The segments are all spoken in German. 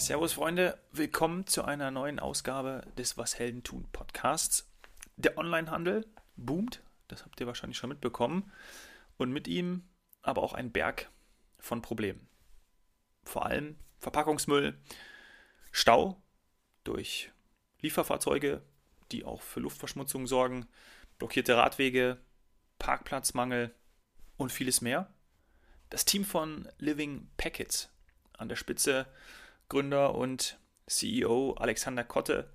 Servus Freunde, willkommen zu einer neuen Ausgabe des Was Helden tun Podcasts. Der Onlinehandel boomt, das habt ihr wahrscheinlich schon mitbekommen, und mit ihm aber auch ein Berg von Problemen. Vor allem Verpackungsmüll, Stau durch Lieferfahrzeuge, die auch für Luftverschmutzung sorgen, blockierte Radwege, Parkplatzmangel und vieles mehr. Das Team von Living Packets an der Spitze Gründer und CEO Alexander Kotte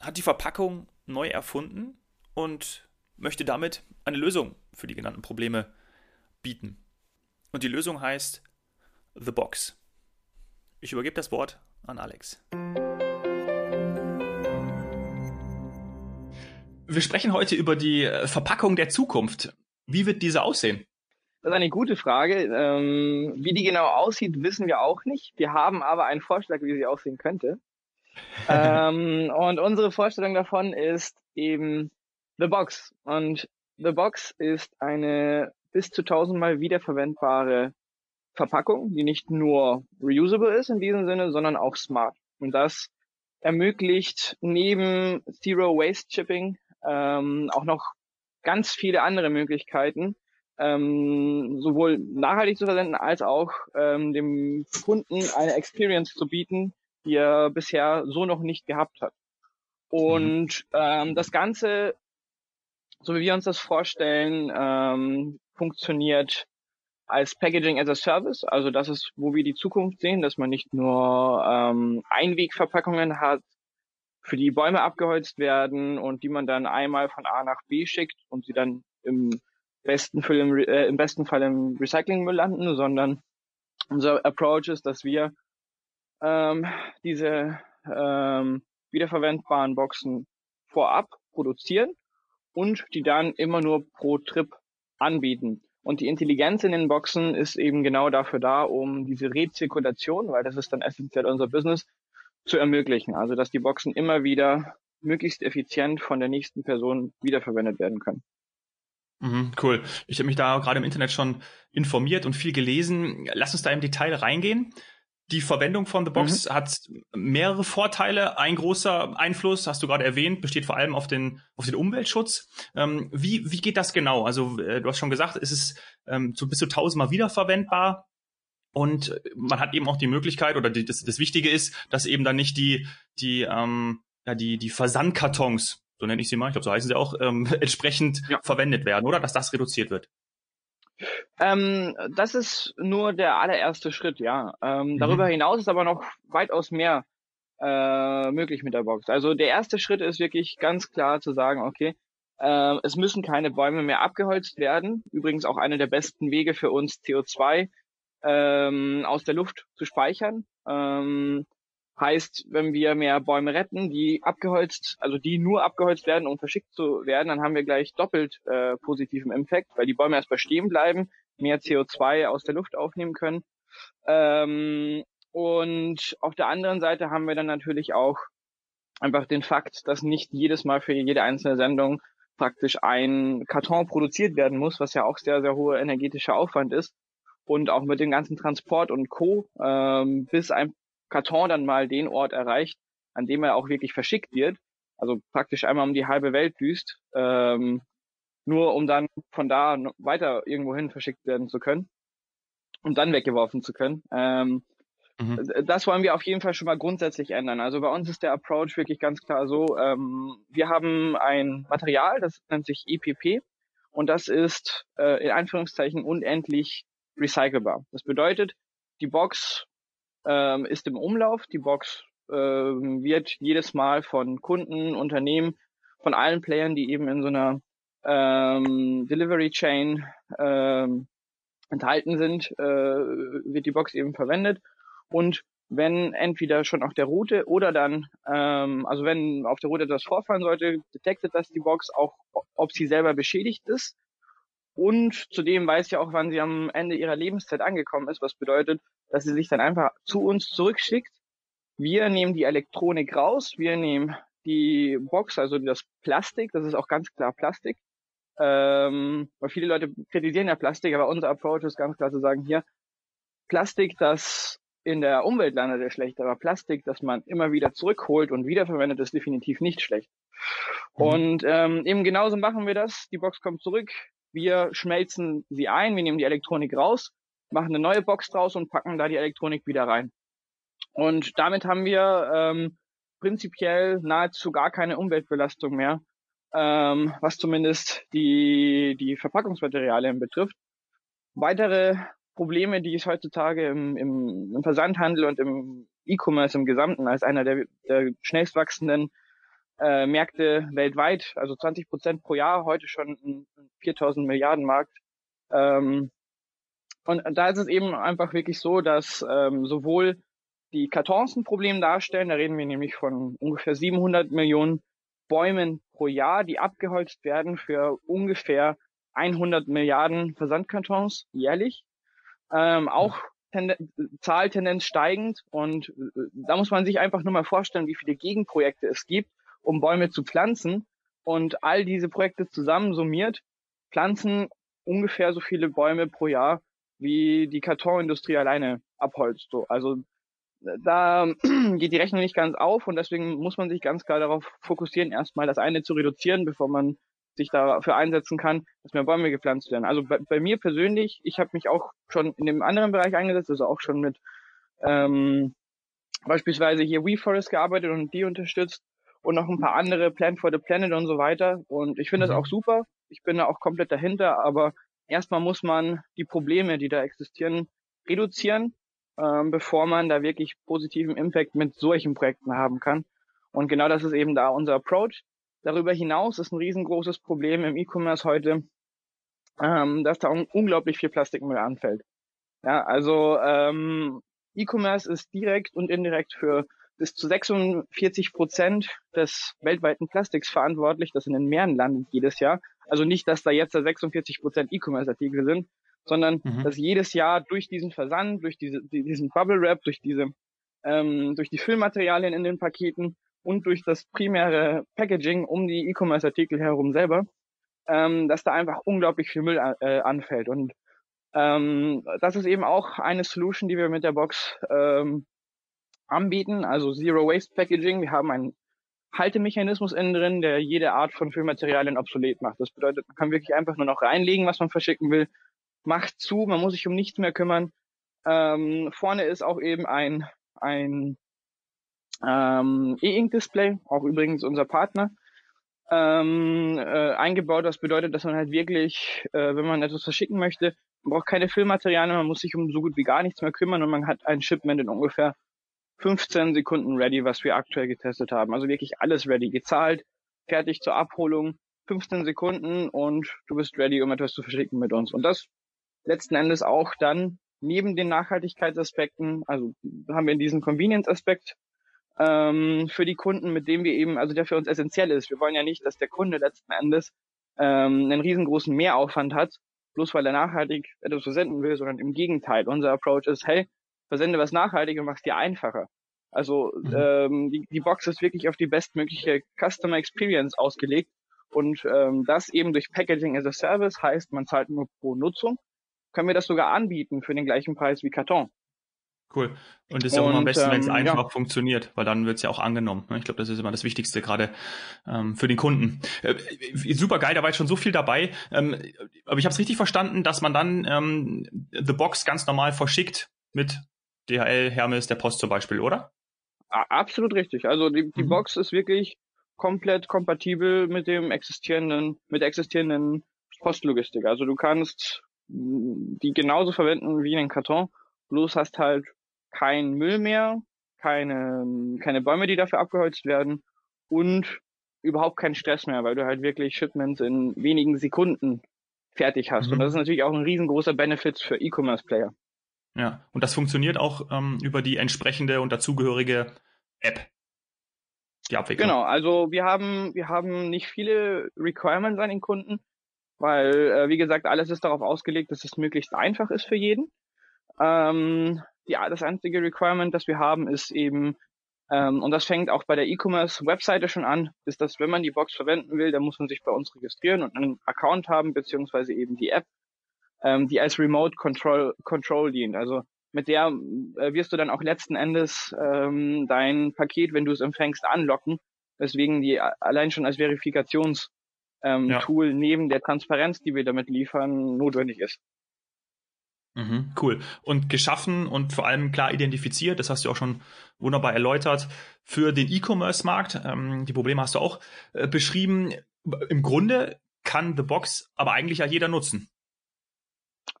hat die Verpackung neu erfunden und möchte damit eine Lösung für die genannten Probleme bieten. Und die Lösung heißt The Box. Ich übergebe das Wort an Alex. Wir sprechen heute über die Verpackung der Zukunft. Wie wird diese aussehen? Das ist eine gute Frage. Ähm, wie die genau aussieht, wissen wir auch nicht. Wir haben aber einen Vorschlag, wie sie aussehen könnte. ähm, und unsere Vorstellung davon ist eben The Box. Und The Box ist eine bis zu tausendmal wiederverwendbare Verpackung, die nicht nur reusable ist in diesem Sinne, sondern auch smart. Und das ermöglicht neben Zero Waste Shipping ähm, auch noch ganz viele andere Möglichkeiten, ähm, sowohl nachhaltig zu versenden als auch ähm, dem Kunden eine Experience zu bieten, die er bisher so noch nicht gehabt hat. Und ähm, das Ganze, so wie wir uns das vorstellen, ähm, funktioniert als Packaging as a Service. Also das ist, wo wir die Zukunft sehen, dass man nicht nur ähm, Einwegverpackungen hat, für die Bäume abgeholzt werden und die man dann einmal von A nach B schickt und sie dann im besten Fall im, äh, im besten Fall im Recyclingmüll landen, sondern unser Approach ist, dass wir ähm, diese ähm, wiederverwendbaren Boxen vorab produzieren und die dann immer nur pro Trip anbieten. Und die Intelligenz in den Boxen ist eben genau dafür da, um diese Rezirkulation, weil das ist dann essentiell unser Business, zu ermöglichen. Also dass die Boxen immer wieder möglichst effizient von der nächsten Person wiederverwendet werden können. Mhm, cool. Ich habe mich da gerade im Internet schon informiert und viel gelesen. Lass uns da im Detail reingehen. Die Verwendung von The Box mhm. hat mehrere Vorteile. Ein großer Einfluss, hast du gerade erwähnt, besteht vor allem auf den, auf den Umweltschutz. Ähm, wie, wie geht das genau? Also, äh, du hast schon gesagt, es ist ähm, so bis zu tausendmal wiederverwendbar. Und man hat eben auch die Möglichkeit, oder die, das, das Wichtige ist, dass eben dann nicht die, die, ähm, ja, die, die Versandkartons so nenne ich sie mal, ich glaube, so heißen sie auch, ähm, entsprechend ja. verwendet werden, oder? Dass das reduziert wird. Ähm, das ist nur der allererste Schritt, ja. Ähm, mhm. Darüber hinaus ist aber noch weitaus mehr äh, möglich mit der Box. Also der erste Schritt ist wirklich ganz klar zu sagen, okay, äh, es müssen keine Bäume mehr abgeholzt werden. Übrigens auch einer der besten Wege für uns, CO2 ähm, aus der Luft zu speichern. Ähm, Heißt, wenn wir mehr Bäume retten, die abgeholzt, also die nur abgeholzt werden, um verschickt zu werden, dann haben wir gleich doppelt äh, positiven Impact, weil die Bäume erstmal stehen bleiben, mehr CO2 aus der Luft aufnehmen können. Ähm, und auf der anderen Seite haben wir dann natürlich auch einfach den Fakt, dass nicht jedes Mal für jede einzelne Sendung praktisch ein Karton produziert werden muss, was ja auch sehr, sehr hoher energetischer Aufwand ist. Und auch mit dem ganzen Transport und Co. Ähm, bis ein Karton dann mal den Ort erreicht, an dem er auch wirklich verschickt wird, also praktisch einmal um die halbe Welt düst, ähm, nur um dann von da weiter irgendwohin verschickt werden zu können und dann weggeworfen zu können. Ähm, mhm. Das wollen wir auf jeden Fall schon mal grundsätzlich ändern. Also bei uns ist der Approach wirklich ganz klar so, ähm, wir haben ein Material, das nennt sich EPP und das ist äh, in Anführungszeichen unendlich recycelbar. Das bedeutet, die Box ähm, ist im Umlauf. Die Box ähm, wird jedes Mal von Kunden, Unternehmen, von allen Playern, die eben in so einer ähm, Delivery Chain ähm, enthalten sind, äh, wird die Box eben verwendet. Und wenn entweder schon auf der Route oder dann, ähm, also wenn auf der Route etwas vorfallen sollte, detektet das die Box auch, ob sie selber beschädigt ist. Und zudem weiß sie auch, wann sie am Ende ihrer Lebenszeit angekommen ist, was bedeutet, dass sie sich dann einfach zu uns zurückschickt. Wir nehmen die Elektronik raus, wir nehmen die Box, also das Plastik, das ist auch ganz klar Plastik. Ähm, weil viele Leute kritisieren ja Plastik, aber unser Approach ist ganz klar zu sagen, hier, Plastik, das in der Umwelt landet, ist schlecht, aber Plastik, das man immer wieder zurückholt und wiederverwendet, ist definitiv nicht schlecht. Mhm. Und ähm, eben genauso machen wir das. Die Box kommt zurück, wir schmelzen sie ein, wir nehmen die Elektronik raus, machen eine neue Box draus und packen da die Elektronik wieder rein. Und damit haben wir ähm, prinzipiell nahezu gar keine Umweltbelastung mehr, ähm, was zumindest die, die Verpackungsmaterialien betrifft. Weitere Probleme, die es heutzutage im, im, im Versandhandel und im E-Commerce im Gesamten als einer der, der schnellst wachsenden äh, Märkte weltweit, also 20 Prozent pro Jahr, heute schon ein 4000 Milliarden Markt. Ähm, und da ist es eben einfach wirklich so, dass ähm, sowohl die Kartons ein Problem darstellen, da reden wir nämlich von ungefähr 700 Millionen Bäumen pro Jahr, die abgeholzt werden für ungefähr 100 Milliarden Versandkartons jährlich. Ähm, auch Tenden Zahltendenz steigend und äh, da muss man sich einfach nur mal vorstellen, wie viele Gegenprojekte es gibt, um Bäume zu pflanzen und all diese Projekte zusammen summiert pflanzen ungefähr so viele Bäume pro Jahr, wie die Kartonindustrie alleine abholzt. So. Also da geht die Rechnung nicht ganz auf und deswegen muss man sich ganz klar darauf fokussieren, erstmal das eine zu reduzieren, bevor man sich dafür einsetzen kann, dass mehr Bäume gepflanzt werden. Also bei, bei mir persönlich, ich habe mich auch schon in dem anderen Bereich eingesetzt, also auch schon mit ähm, beispielsweise hier WeForest gearbeitet und die unterstützt und noch ein paar andere Plan for the Planet und so weiter. Und ich finde das mhm. auch super. Ich bin da auch komplett dahinter, aber erstmal muss man die Probleme, die da existieren, reduzieren, ähm, bevor man da wirklich positiven Impact mit solchen Projekten haben kann. Und genau das ist eben da unser Approach. Darüber hinaus ist ein riesengroßes Problem im E-Commerce heute, ähm, dass da un unglaublich viel Plastikmüll anfällt. Ja, also ähm, E-Commerce ist direkt und indirekt für bis zu 46 Prozent des weltweiten Plastiks verantwortlich, das in den Meeren landet jedes Jahr. Also nicht, dass da jetzt da 46 Prozent E-Commerce-Artikel sind, sondern mhm. dass jedes Jahr durch diesen Versand, durch diese, diesen Bubble Wrap, durch diese, ähm, durch die Füllmaterialien in den Paketen und durch das primäre Packaging um die E-Commerce-Artikel herum selber, ähm, dass da einfach unglaublich viel Müll äh, anfällt. Und ähm, das ist eben auch eine Solution, die wir mit der Box ähm, anbieten, also Zero Waste Packaging. Wir haben einen Haltemechanismus innen drin, der jede Art von Füllmaterialien obsolet macht. Das bedeutet, man kann wirklich einfach nur noch reinlegen, was man verschicken will, macht zu, man muss sich um nichts mehr kümmern. Ähm, vorne ist auch eben ein, ein ähm, E-Ink-Display, auch übrigens unser Partner, ähm, äh, eingebaut. Das bedeutet, dass man halt wirklich, äh, wenn man etwas verschicken möchte, man braucht keine Füllmaterialien, man muss sich um so gut wie gar nichts mehr kümmern und man hat ein Shipment in ungefähr 15 Sekunden ready, was wir aktuell getestet haben. Also wirklich alles ready, gezahlt, fertig zur Abholung, 15 Sekunden und du bist ready, um etwas zu verschicken mit uns. Und das letzten Endes auch dann neben den Nachhaltigkeitsaspekten, also haben wir diesen Convenience-Aspekt ähm, für die Kunden, mit dem wir eben, also der für uns essentiell ist. Wir wollen ja nicht, dass der Kunde letzten Endes ähm, einen riesengroßen Mehraufwand hat, bloß weil er nachhaltig etwas versenden will, sondern im Gegenteil. Unser Approach ist, hey, versende was nachhaltig und mach's dir einfacher. Also mhm. ähm, die, die Box ist wirklich auf die bestmögliche Customer Experience ausgelegt und ähm, das eben durch Packaging as a Service heißt, man zahlt nur pro Nutzung. Können wir das sogar anbieten für den gleichen Preis wie Karton. Cool. Und es ist ja auch immer am besten, ähm, wenn es einfach ja. funktioniert, weil dann wird es ja auch angenommen. Ne? Ich glaube, das ist immer das Wichtigste, gerade ähm, für den Kunden. Äh, super geil, da war jetzt schon so viel dabei. Ähm, aber ich habe es richtig verstanden, dass man dann ähm, The Box ganz normal verschickt mit DHL, Hermes, der Post zum Beispiel, oder? Absolut richtig. Also die, die mhm. Box ist wirklich komplett kompatibel mit dem existierenden, mit der existierenden Postlogistik. Also du kannst die genauso verwenden wie einen Karton, bloß hast halt kein Müll mehr, keine, keine Bäume, die dafür abgeholzt werden und überhaupt keinen Stress mehr, weil du halt wirklich Shipments in wenigen Sekunden fertig hast. Mhm. Und das ist natürlich auch ein riesengroßer Benefit für E-Commerce-Player. Ja, und das funktioniert auch ähm, über die entsprechende und dazugehörige App. Die Abwicklung. Genau, also wir haben, wir haben nicht viele Requirements an den Kunden, weil, äh, wie gesagt, alles ist darauf ausgelegt, dass es möglichst einfach ist für jeden. Ähm, die, das einzige Requirement, das wir haben, ist eben, ähm, und das fängt auch bei der E-Commerce-Webseite schon an, ist, dass wenn man die Box verwenden will, dann muss man sich bei uns registrieren und einen Account haben, beziehungsweise eben die App ähm, die als Remote Control, Control dient. Also mit der äh, wirst du dann auch letzten Endes ähm, dein Paket, wenn du es empfängst, anlocken, weswegen die allein schon als Verifikationstool ähm, ja. neben der Transparenz, die wir damit liefern, notwendig ist. Mhm, cool. Und geschaffen und vor allem klar identifiziert, das hast du auch schon wunderbar erläutert, für den E-Commerce-Markt. Ähm, die Probleme hast du auch äh, beschrieben. Im Grunde kann The Box aber eigentlich ja jeder nutzen.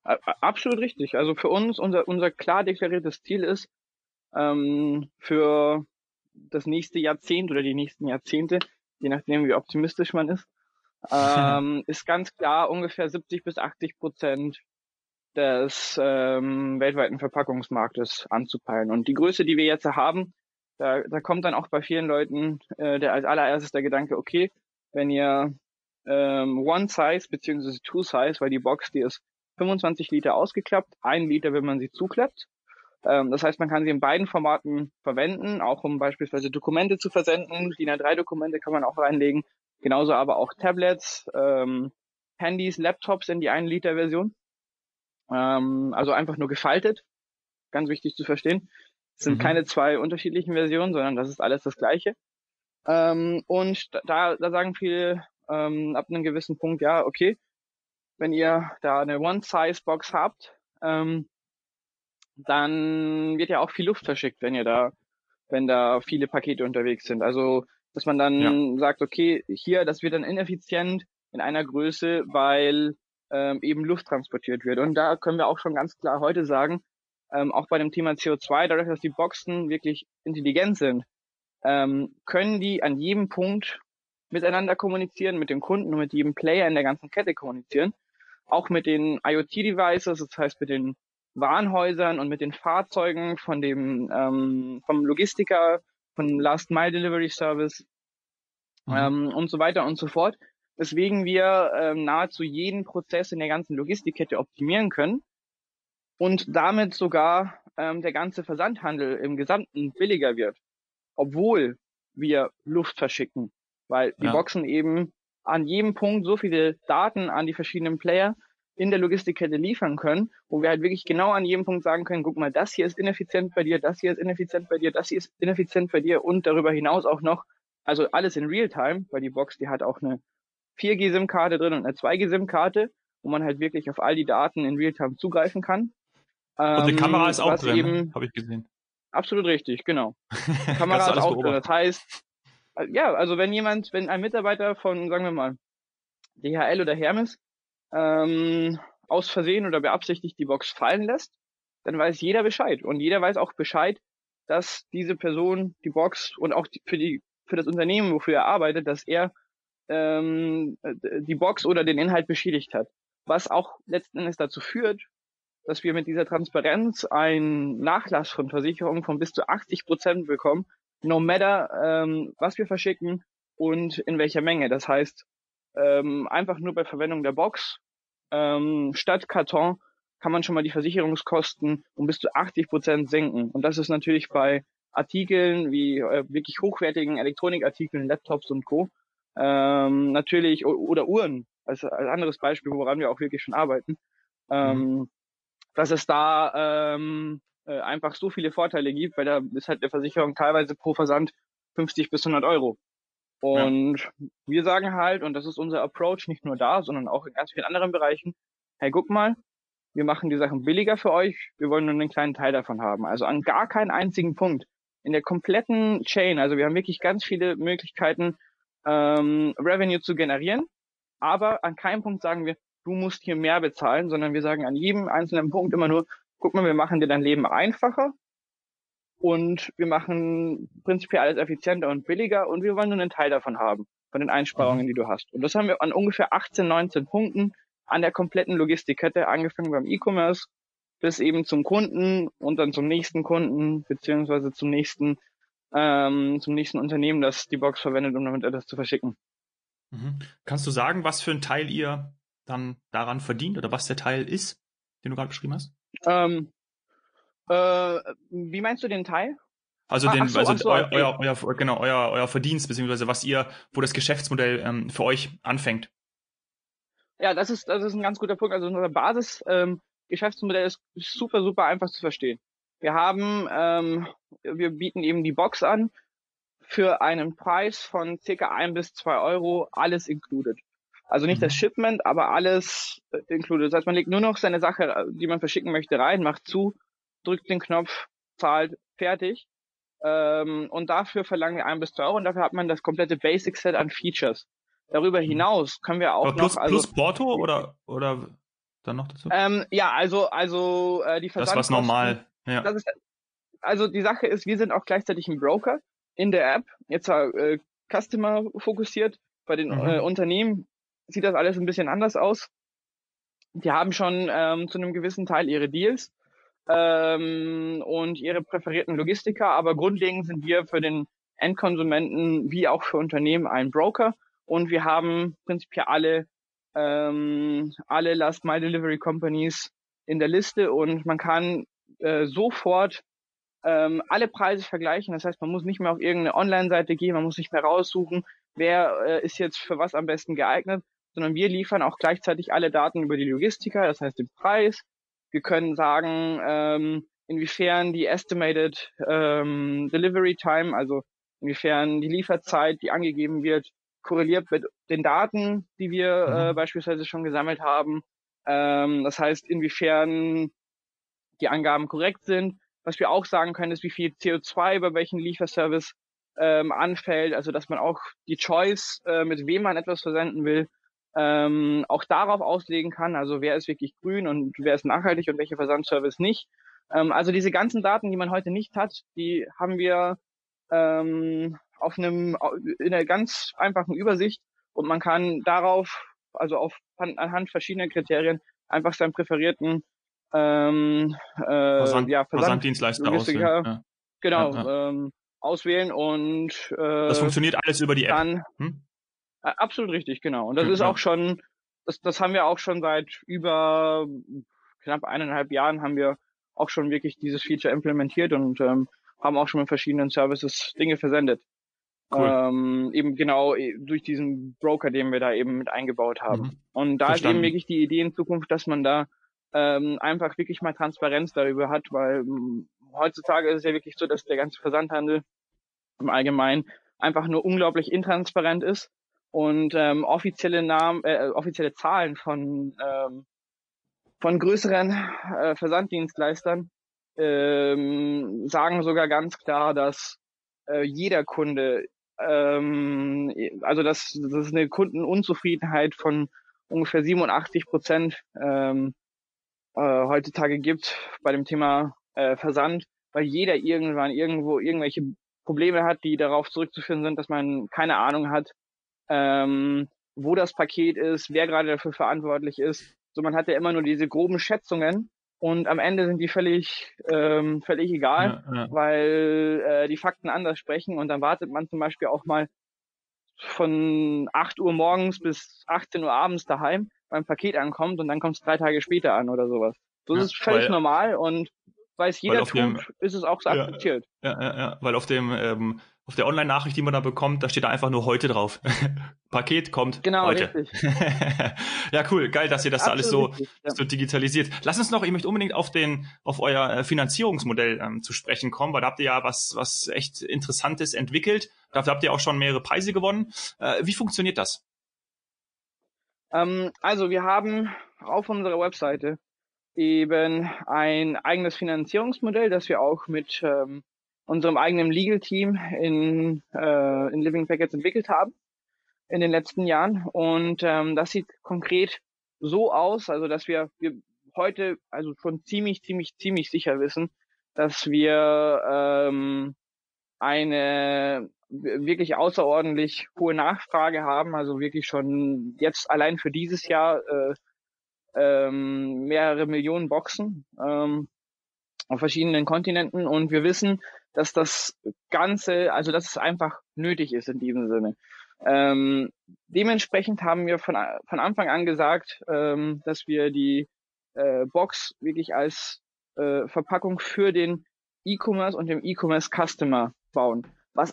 Absolut richtig. Also für uns, unser, unser klar deklariertes Ziel ist, ähm, für das nächste Jahrzehnt oder die nächsten Jahrzehnte, je nachdem wie optimistisch man ist, ähm, ist ganz klar ungefähr 70 bis 80 Prozent des ähm, weltweiten Verpackungsmarktes anzupeilen. Und die Größe, die wir jetzt haben, da, da kommt dann auch bei vielen Leuten äh, der als allererstes der Gedanke, okay, wenn ihr ähm, One Size beziehungsweise Two Size, weil die Box, die ist 25 Liter ausgeklappt, ein Liter, wenn man sie zuklappt. Ähm, das heißt, man kann sie in beiden Formaten verwenden, auch um beispielsweise Dokumente zu versenden. DIN A3-Dokumente kann man auch reinlegen. Genauso aber auch Tablets, ähm, Handys, Laptops in die 1 Liter Version. Ähm, also einfach nur gefaltet. Ganz wichtig zu verstehen. Es sind mhm. keine zwei unterschiedlichen Versionen, sondern das ist alles das gleiche. Ähm, und da, da sagen viele ähm, ab einem gewissen Punkt, ja, okay, wenn ihr da eine One-Size-Box habt, ähm, dann wird ja auch viel Luft verschickt, wenn ihr da, wenn da viele Pakete unterwegs sind. Also, dass man dann ja. sagt, okay, hier, das wird dann ineffizient in einer Größe, weil ähm, eben Luft transportiert wird. Und da können wir auch schon ganz klar heute sagen, ähm, auch bei dem Thema CO2, dadurch, dass die Boxen wirklich intelligent sind, ähm, können die an jedem Punkt miteinander kommunizieren, mit dem Kunden und mit jedem Player in der ganzen Kette kommunizieren. Auch mit den IoT-Devices, das heißt mit den Warenhäusern und mit den Fahrzeugen von dem ähm, vom Logistiker, von Last Mile Delivery Service mhm. ähm, und so weiter und so fort weswegen wir ähm, nahezu jeden Prozess in der ganzen Logistikkette optimieren können und damit sogar ähm, der ganze Versandhandel im Gesamten billiger wird, obwohl wir Luft verschicken, weil die ja. Boxen eben an jedem Punkt so viele Daten an die verschiedenen Player in der Logistikkette liefern können, wo wir halt wirklich genau an jedem Punkt sagen können, guck mal, das hier ist ineffizient bei dir, das hier ist ineffizient bei dir, das hier ist ineffizient bei dir und darüber hinaus auch noch, also alles in Realtime, weil die Box, die hat auch eine 4G-SIM-Karte drin und eine 2G-SIM-Karte, wo man halt wirklich auf all die Daten in Realtime zugreifen kann. Und die Kamera ähm, ist auch drin, habe ich gesehen. Absolut richtig, genau. Die Kamera ist auch drin. Das heißt, ja, also wenn jemand, wenn ein Mitarbeiter von, sagen wir mal, DHL oder Hermes ähm, aus Versehen oder beabsichtigt die Box fallen lässt, dann weiß jeder Bescheid. Und jeder weiß auch Bescheid, dass diese Person die Box und auch die, für die für das Unternehmen, wofür er arbeitet, dass er ähm, die Box oder den Inhalt beschädigt hat. Was auch letzten Endes dazu führt, dass wir mit dieser Transparenz einen Nachlass von Versicherungen von bis zu 80 Prozent bekommen, no matter ähm, was wir verschicken und in welcher Menge. Das heißt, ähm, einfach nur bei Verwendung der Box ähm, statt Karton kann man schon mal die Versicherungskosten um bis zu 80 Prozent senken. Und das ist natürlich bei Artikeln wie äh, wirklich hochwertigen Elektronikartikeln, Laptops und Co. Ähm, natürlich, oder Uhren, als, als anderes Beispiel, woran wir auch wirklich schon arbeiten, ähm, mhm. dass es da ähm, äh, einfach so viele Vorteile gibt, weil da ist halt der Versicherung teilweise pro Versand 50 bis 100 Euro. Und ja. wir sagen halt, und das ist unser Approach, nicht nur da, sondern auch in ganz vielen anderen Bereichen, hey, guck mal, wir machen die Sachen billiger für euch, wir wollen nur einen kleinen Teil davon haben. Also an gar keinen einzigen Punkt in der kompletten Chain, also wir haben wirklich ganz viele Möglichkeiten, ähm, Revenue zu generieren. Aber an keinem Punkt sagen wir, du musst hier mehr bezahlen, sondern wir sagen an jedem einzelnen Punkt immer nur, guck mal, wir machen dir dein Leben einfacher und wir machen prinzipiell alles effizienter und billiger und wir wollen nur einen Teil davon haben, von den Einsparungen, mhm. die du hast. Und das haben wir an ungefähr 18, 19 Punkten an der kompletten Logistikkette, angefangen beim E-Commerce bis eben zum Kunden und dann zum nächsten Kunden, beziehungsweise zum nächsten ähm, zum nächsten Unternehmen, das die Box verwendet, um damit etwas zu verschicken. Mhm. Kannst du sagen, was für ein Teil ihr dann daran verdient oder was der Teil ist, den du gerade beschrieben hast? Ähm, äh, wie meinst du den Teil? Also, ah, den, so, also so, euer, okay. euer, euer, genau, euer, euer Verdienst, beziehungsweise was ihr, wo das Geschäftsmodell ähm, für euch anfängt. Ja, das ist, das ist ein ganz guter Punkt. Also unsere Basis ähm, Geschäftsmodell ist super, super einfach zu verstehen. Wir haben, ähm, wir bieten eben die Box an für einen Preis von circa ein bis zwei Euro, alles included. Also nicht das mhm. Shipment, aber alles äh, included. Das heißt, man legt nur noch seine Sache, äh, die man verschicken möchte, rein, macht zu, drückt den Knopf, zahlt, fertig. Ähm, und dafür verlangen wir ein bis zwei Euro und dafür hat man das komplette Basic Set an Features. Darüber mhm. hinaus können wir auch plus, noch also plus Porto oder oder dann noch dazu? Ähm, ja, also also äh, die Versandkosten. Das was normal. Ja. Das ist, also die Sache ist, wir sind auch gleichzeitig ein Broker in der App. Jetzt äh, Customer fokussiert bei den mhm. äh, Unternehmen sieht das alles ein bisschen anders aus. Die haben schon ähm, zu einem gewissen Teil ihre Deals ähm, und ihre präferierten Logistiker, aber grundlegend sind wir für den Endkonsumenten wie auch für Unternehmen ein Broker und wir haben prinzipiell alle ähm, alle Last Mile Delivery Companies in der Liste und man kann äh, sofort ähm, alle Preise vergleichen. Das heißt, man muss nicht mehr auf irgendeine Online-Seite gehen, man muss nicht mehr raussuchen, wer äh, ist jetzt für was am besten geeignet, sondern wir liefern auch gleichzeitig alle Daten über die Logistiker, das heißt den Preis. Wir können sagen, ähm, inwiefern die Estimated ähm, Delivery Time, also inwiefern die Lieferzeit, die angegeben wird, korreliert mit den Daten, die wir mhm. äh, beispielsweise schon gesammelt haben. Ähm, das heißt, inwiefern die Angaben korrekt sind. Was wir auch sagen können, ist, wie viel CO2 bei welchem Lieferservice ähm, anfällt, also dass man auch die Choice, äh, mit wem man etwas versenden will, ähm, auch darauf auslegen kann, also wer ist wirklich grün und wer ist nachhaltig und welcher Versandservice nicht. Ähm, also diese ganzen Daten, die man heute nicht hat, die haben wir ähm, auf einem in einer ganz einfachen Übersicht und man kann darauf, also auf anhand verschiedener Kriterien, einfach seinen präferierten ähm, äh, Versand, ja, Versand, Versanddienstleister auswählen. Ja. Genau, ja. Ähm, auswählen und äh, das funktioniert alles über die App. Dann, hm? Absolut richtig, genau. Und das ja, ist auch schon, das, das haben wir auch schon seit über knapp eineinhalb Jahren haben wir auch schon wirklich dieses Feature implementiert und ähm, haben auch schon mit verschiedenen Services Dinge versendet. Cool. Ähm, eben genau äh, durch diesen Broker, den wir da eben mit eingebaut haben. Mhm. Und da Verstanden. ist eben wirklich die Idee in Zukunft, dass man da ähm, einfach wirklich mal Transparenz darüber hat, weil ähm, heutzutage ist es ja wirklich so, dass der ganze Versandhandel im Allgemeinen einfach nur unglaublich intransparent ist und ähm, offizielle Namen, äh, offizielle Zahlen von ähm, von größeren äh, Versanddienstleistern ähm, sagen sogar ganz klar, dass äh, jeder Kunde, ähm, also dass, dass es eine Kundenunzufriedenheit von ungefähr 87 Prozent ähm, äh, heutzutage gibt bei dem Thema äh, Versand, weil jeder irgendwann irgendwo irgendwelche Probleme hat, die darauf zurückzuführen sind, dass man keine Ahnung hat, ähm, wo das Paket ist, wer gerade dafür verantwortlich ist. So, man hat ja immer nur diese groben Schätzungen und am Ende sind die völlig, ähm, völlig egal, ja, ja. weil äh, die Fakten anders sprechen und dann wartet man zum Beispiel auch mal von 8 Uhr morgens bis 18 Uhr abends daheim beim Paket ankommt und dann kommt es drei Tage später an oder sowas. So ja, ist völlig weil, normal und weil es jeder tut, dem, ist es auch so akzeptiert. Ja, ja, ja, weil auf dem ähm, auf der Online-Nachricht, die man da bekommt, da steht da einfach nur heute drauf. Paket kommt genau, heute. Richtig. ja, cool, geil, dass ihr das da alles so, richtig, ja. so digitalisiert. Lass uns noch, ich möchte unbedingt auf den, auf euer äh, Finanzierungsmodell ähm, zu sprechen kommen, weil da habt ihr ja was, was echt Interessantes entwickelt. Dafür habt ihr auch schon mehrere Preise gewonnen. Äh, wie funktioniert das? Ähm, also wir haben auf unserer Webseite eben ein eigenes Finanzierungsmodell, das wir auch mit ähm, unserem eigenen Legal Team in, äh, in Living Packets entwickelt haben in den letzten Jahren. Und ähm, das sieht konkret so aus, also dass wir, wir heute also schon ziemlich, ziemlich, ziemlich sicher wissen, dass wir ähm, eine wirklich außerordentlich hohe Nachfrage haben, also wirklich schon jetzt allein für dieses Jahr äh, ähm, mehrere Millionen Boxen ähm, auf verschiedenen Kontinenten und wir wissen, dass das Ganze, also dass es einfach nötig ist in diesem Sinne. Ähm, dementsprechend haben wir von, von Anfang an gesagt, ähm, dass wir die äh, Box wirklich als äh, Verpackung für den E-Commerce und den E-Commerce Customer bauen, was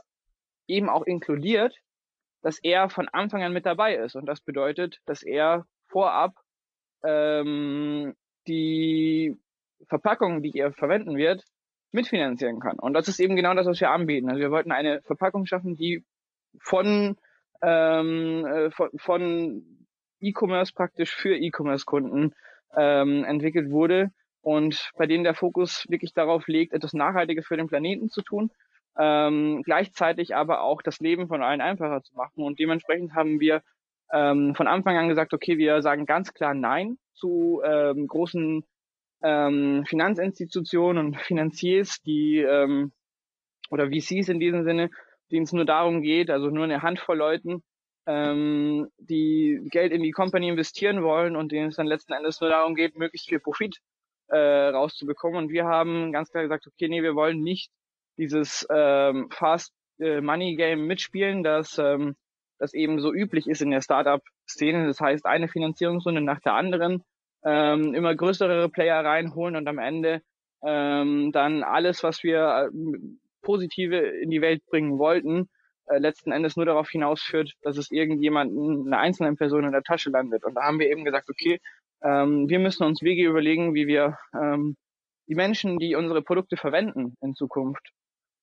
eben auch inkludiert, dass er von Anfang an mit dabei ist. Und das bedeutet, dass er vorab ähm, die Verpackung, die er verwenden wird, mitfinanzieren kann. Und das ist eben genau das, was wir anbieten. Also wir wollten eine Verpackung schaffen, die von, ähm, äh, von, von E-Commerce praktisch für E-Commerce-Kunden ähm, entwickelt wurde und bei denen der Fokus wirklich darauf liegt, etwas Nachhaltiges für den Planeten zu tun, ähm, gleichzeitig aber auch das Leben von allen einfacher zu machen. Und dementsprechend haben wir ähm, von Anfang an gesagt, okay, wir sagen ganz klar Nein zu ähm, großen ähm, Finanzinstitutionen und Finanziers, die ähm, oder VCs in diesem Sinne, denen es nur darum geht, also nur eine Handvoll Leuten, ähm, die Geld in die Company investieren wollen und denen es dann letzten Endes nur darum geht, möglichst viel Profit äh, rauszubekommen. Und wir haben ganz klar gesagt, okay, nee, wir wollen nicht dieses ähm, Fast äh, Money Game mitspielen, das ähm, das eben so üblich ist in der Startup-Szene. Das heißt, eine Finanzierungsrunde nach der anderen, ähm, immer größere Player reinholen und am Ende ähm, dann alles, was wir äh, positive in die Welt bringen wollten, äh, letzten Endes nur darauf hinausführt, dass es irgendjemanden, eine einzelne Person in der Tasche landet. Und da haben wir eben gesagt, okay, ähm, wir müssen uns Wege überlegen, wie wir ähm, die Menschen, die unsere Produkte verwenden in Zukunft,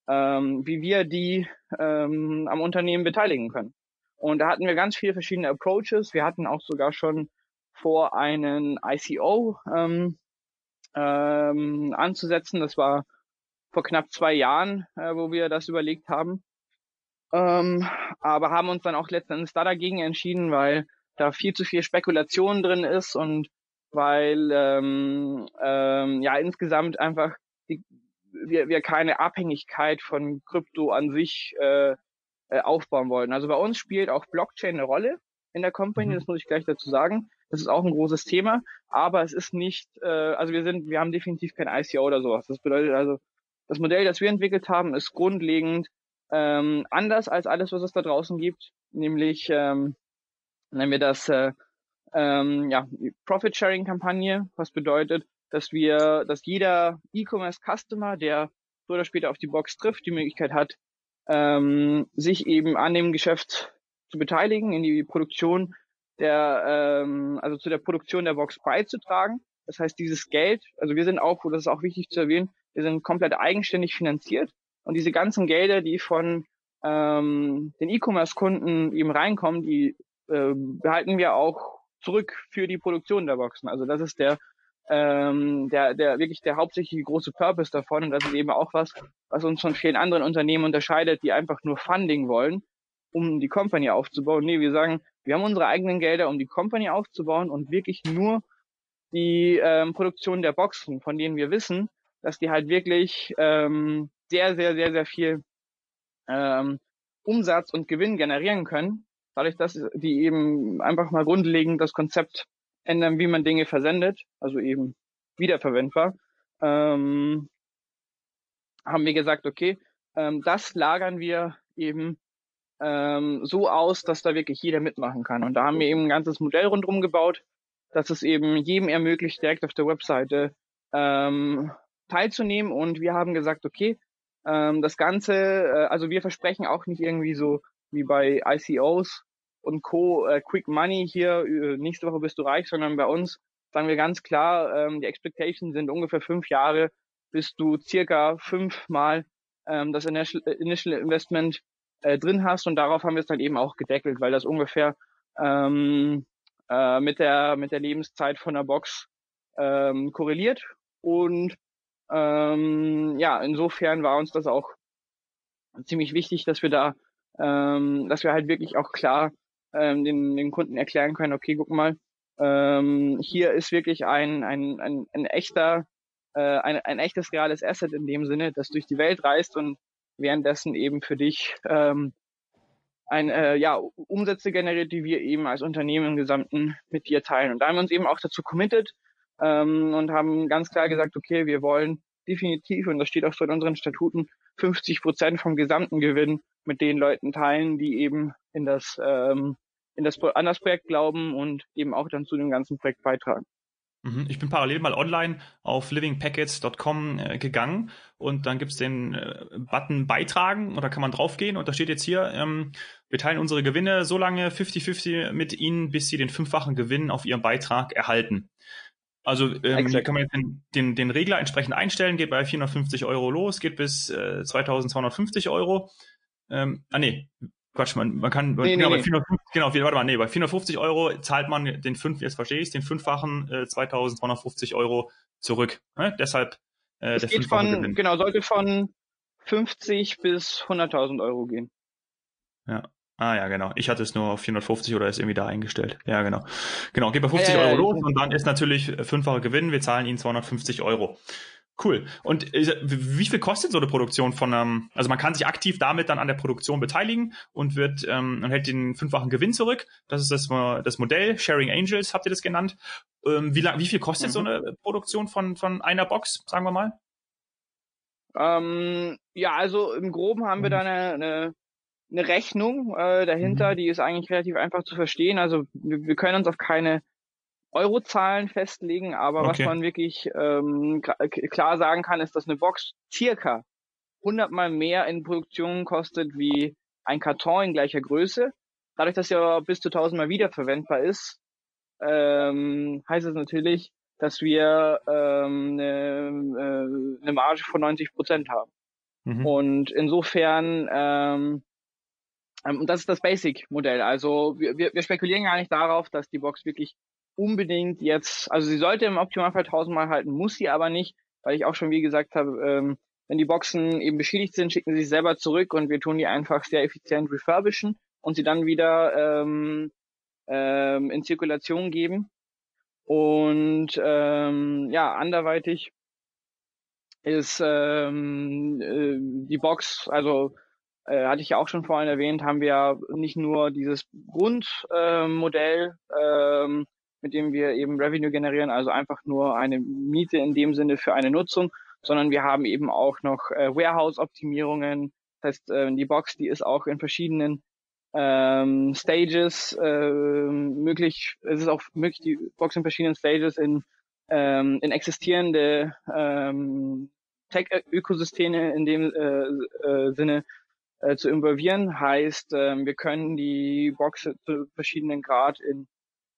ähm, wie wir die ähm, am Unternehmen beteiligen können. Und da hatten wir ganz viele verschiedene Approaches. Wir hatten auch sogar schon vor, einen ICO ähm, ähm, anzusetzen. Das war vor knapp zwei Jahren, äh, wo wir das überlegt haben. Ähm, aber haben uns dann auch letztendlich da dagegen entschieden, weil da viel zu viel Spekulation drin ist und weil ähm, ähm, ja insgesamt einfach die, wir, wir keine Abhängigkeit von Krypto an sich äh, äh, aufbauen wollten. Also bei uns spielt auch Blockchain eine Rolle in der Company, mhm. das muss ich gleich dazu sagen. Das ist auch ein großes Thema, aber es ist nicht, äh, also wir sind, wir haben definitiv kein ICO oder sowas. Das bedeutet also, das Modell, das wir entwickelt haben, ist grundlegend ähm, anders als alles, was es da draußen gibt, nämlich ähm, nennen wir das äh, ähm, ja, Profit-Sharing-Kampagne, was bedeutet, dass wir, dass jeder E-Commerce-Customer, der früher oder später auf die Box trifft, die Möglichkeit hat, ähm, sich eben an dem Geschäft zu beteiligen, in die Produktion der, ähm, also zu der Produktion der Box beizutragen. Das heißt, dieses Geld, also wir sind auch, das ist auch wichtig zu erwähnen, wir sind komplett eigenständig finanziert und diese ganzen Gelder, die von ähm, den E-Commerce-Kunden eben reinkommen, die äh, behalten wir auch zurück für die Produktion der Boxen. Also das ist der ähm, der, der wirklich der hauptsächliche große Purpose davon. Und das ist eben auch was, was uns von vielen anderen Unternehmen unterscheidet, die einfach nur Funding wollen, um die Company aufzubauen. Nee, wir sagen, wir haben unsere eigenen Gelder, um die Company aufzubauen und wirklich nur die ähm, Produktion der Boxen, von denen wir wissen, dass die halt wirklich ähm, sehr, sehr, sehr, sehr viel ähm, Umsatz und Gewinn generieren können, dadurch, dass die eben einfach mal grundlegend das Konzept ändern, wie man Dinge versendet, also eben wiederverwendbar, ähm, haben wir gesagt, okay, ähm, das lagern wir eben ähm, so aus, dass da wirklich jeder mitmachen kann. Und da haben wir eben ein ganzes Modell rundherum gebaut, dass es eben jedem ermöglicht, direkt auf der Webseite ähm, teilzunehmen. Und wir haben gesagt, okay, ähm, das Ganze, äh, also wir versprechen auch nicht irgendwie so wie bei ICOs, und Co. Äh, Quick Money hier, äh, nächste Woche bist du reich, sondern bei uns sagen wir ganz klar, ähm, die Expectations sind ungefähr fünf Jahre, bis du circa fünfmal ähm, das Initial, Initial Investment äh, drin hast und darauf haben wir es dann eben auch gedeckelt, weil das ungefähr ähm, äh, mit der mit der Lebenszeit von der Box ähm, korreliert. Und ähm, ja insofern war uns das auch ziemlich wichtig, dass wir da ähm, dass wir halt wirklich auch klar ähm, den, den Kunden erklären können, okay, guck mal, ähm, hier ist wirklich ein, ein, ein, ein echter, äh, ein, ein echtes reales Asset in dem Sinne, das durch die Welt reist und währenddessen eben für dich ähm, ein, äh, ja, Umsätze generiert, die wir eben als Unternehmen im Gesamten mit dir teilen. Und da haben wir uns eben auch dazu committed ähm, und haben ganz klar gesagt, okay, wir wollen definitiv, und das steht auch so in unseren Statuten, 50 Prozent vom gesamten Gewinn mit den Leuten teilen, die eben in das ähm, in das, an das Projekt glauben und eben auch dann zu dem ganzen Projekt beitragen. Mhm. Ich bin parallel mal online auf livingpackets.com äh, gegangen und dann gibt's den äh, Button Beitragen und da kann man draufgehen und da steht jetzt hier, ähm, wir teilen unsere Gewinne so lange 50-50 mit Ihnen, bis Sie den fünffachen Gewinn auf Ihrem Beitrag erhalten. Also ähm, hier kann man jetzt den, den, den Regler entsprechend einstellen, geht bei 450 Euro los, geht bis äh, 2250 Euro. Ähm, ah nee, Quatsch, man, man kann, nee, genau, nee, bei 450, genau, warte mal, nee, bei 450 Euro zahlt man den fünf, jetzt verstehe ich den fünffachen äh, 2250 Euro zurück. Ne? Deshalb äh, der geht von, Gewinn. Genau, sollte von 50 bis 100.000 Euro gehen. Ja. Ah ja, genau. Ich hatte es nur auf 450 oder ist irgendwie da eingestellt. Ja, genau. Genau, geht bei 50 äh, Euro los und dann ist natürlich fünffacher Gewinn. Wir zahlen Ihnen 250 Euro. Cool. Und äh, wie viel kostet so eine Produktion von einem, also man kann sich aktiv damit dann an der Produktion beteiligen und wird ähm, und hält den fünffachen Gewinn zurück. Das ist das, das Modell, Sharing Angels habt ihr das genannt. Ähm, wie, lang, wie viel kostet mhm. so eine Produktion von, von einer Box, sagen wir mal? Ähm, ja, also im Groben haben wir mhm. da eine, eine eine Rechnung äh, dahinter, mhm. die ist eigentlich relativ einfach zu verstehen. Also wir, wir können uns auf keine Eurozahlen festlegen, aber okay. was man wirklich ähm, klar sagen kann, ist, dass eine Box circa 100 mal mehr in Produktion kostet wie ein Karton in gleicher Größe. Dadurch, dass ja bis zu 1000 mal wiederverwendbar ist, ähm, heißt es natürlich, dass wir ähm, eine, äh, eine Marge von 90 Prozent haben. Mhm. Und insofern ähm, ähm, und das ist das Basic-Modell. Also wir, wir spekulieren gar nicht darauf, dass die Box wirklich unbedingt jetzt, also sie sollte im Optimalfall tausendmal halten, muss sie aber nicht, weil ich auch schon wie gesagt habe, ähm, wenn die Boxen eben beschädigt sind, schicken sie sich selber zurück und wir tun die einfach sehr effizient refurbischen und sie dann wieder ähm, ähm, in Zirkulation geben. Und ähm, ja, anderweitig ist ähm, äh, die Box, also äh, hatte ich ja auch schon vorhin erwähnt, haben wir nicht nur dieses Grundmodell, äh, ähm, mit dem wir eben Revenue generieren, also einfach nur eine Miete in dem Sinne für eine Nutzung, sondern wir haben eben auch noch äh, Warehouse-Optimierungen. Das heißt, äh, die Box, die ist auch in verschiedenen ähm, Stages äh, möglich. Es ist auch möglich, die Box in verschiedenen Stages in, ähm, in existierende ähm, Tech-Ökosysteme in dem äh, äh, Sinne äh, zu involvieren. Heißt, ähm, wir können die Box zu verschiedenen Grad in,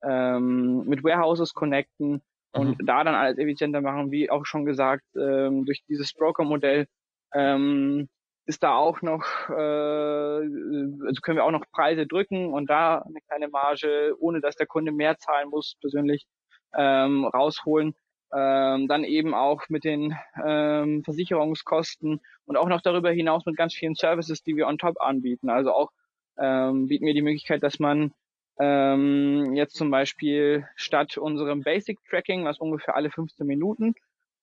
ähm, mit Warehouses connecten und mhm. da dann alles effizienter machen, wie auch schon gesagt, ähm, durch dieses Broker-Modell ähm, ist da auch noch, äh, also können wir auch noch Preise drücken und da eine kleine Marge, ohne dass der Kunde mehr zahlen muss, persönlich ähm, rausholen ähm, dann eben auch mit den ähm, Versicherungskosten und auch noch darüber hinaus mit ganz vielen Services, die wir on top anbieten. Also auch ähm, bieten wir die Möglichkeit, dass man ähm, jetzt zum Beispiel statt unserem Basic Tracking, was ungefähr alle 15 Minuten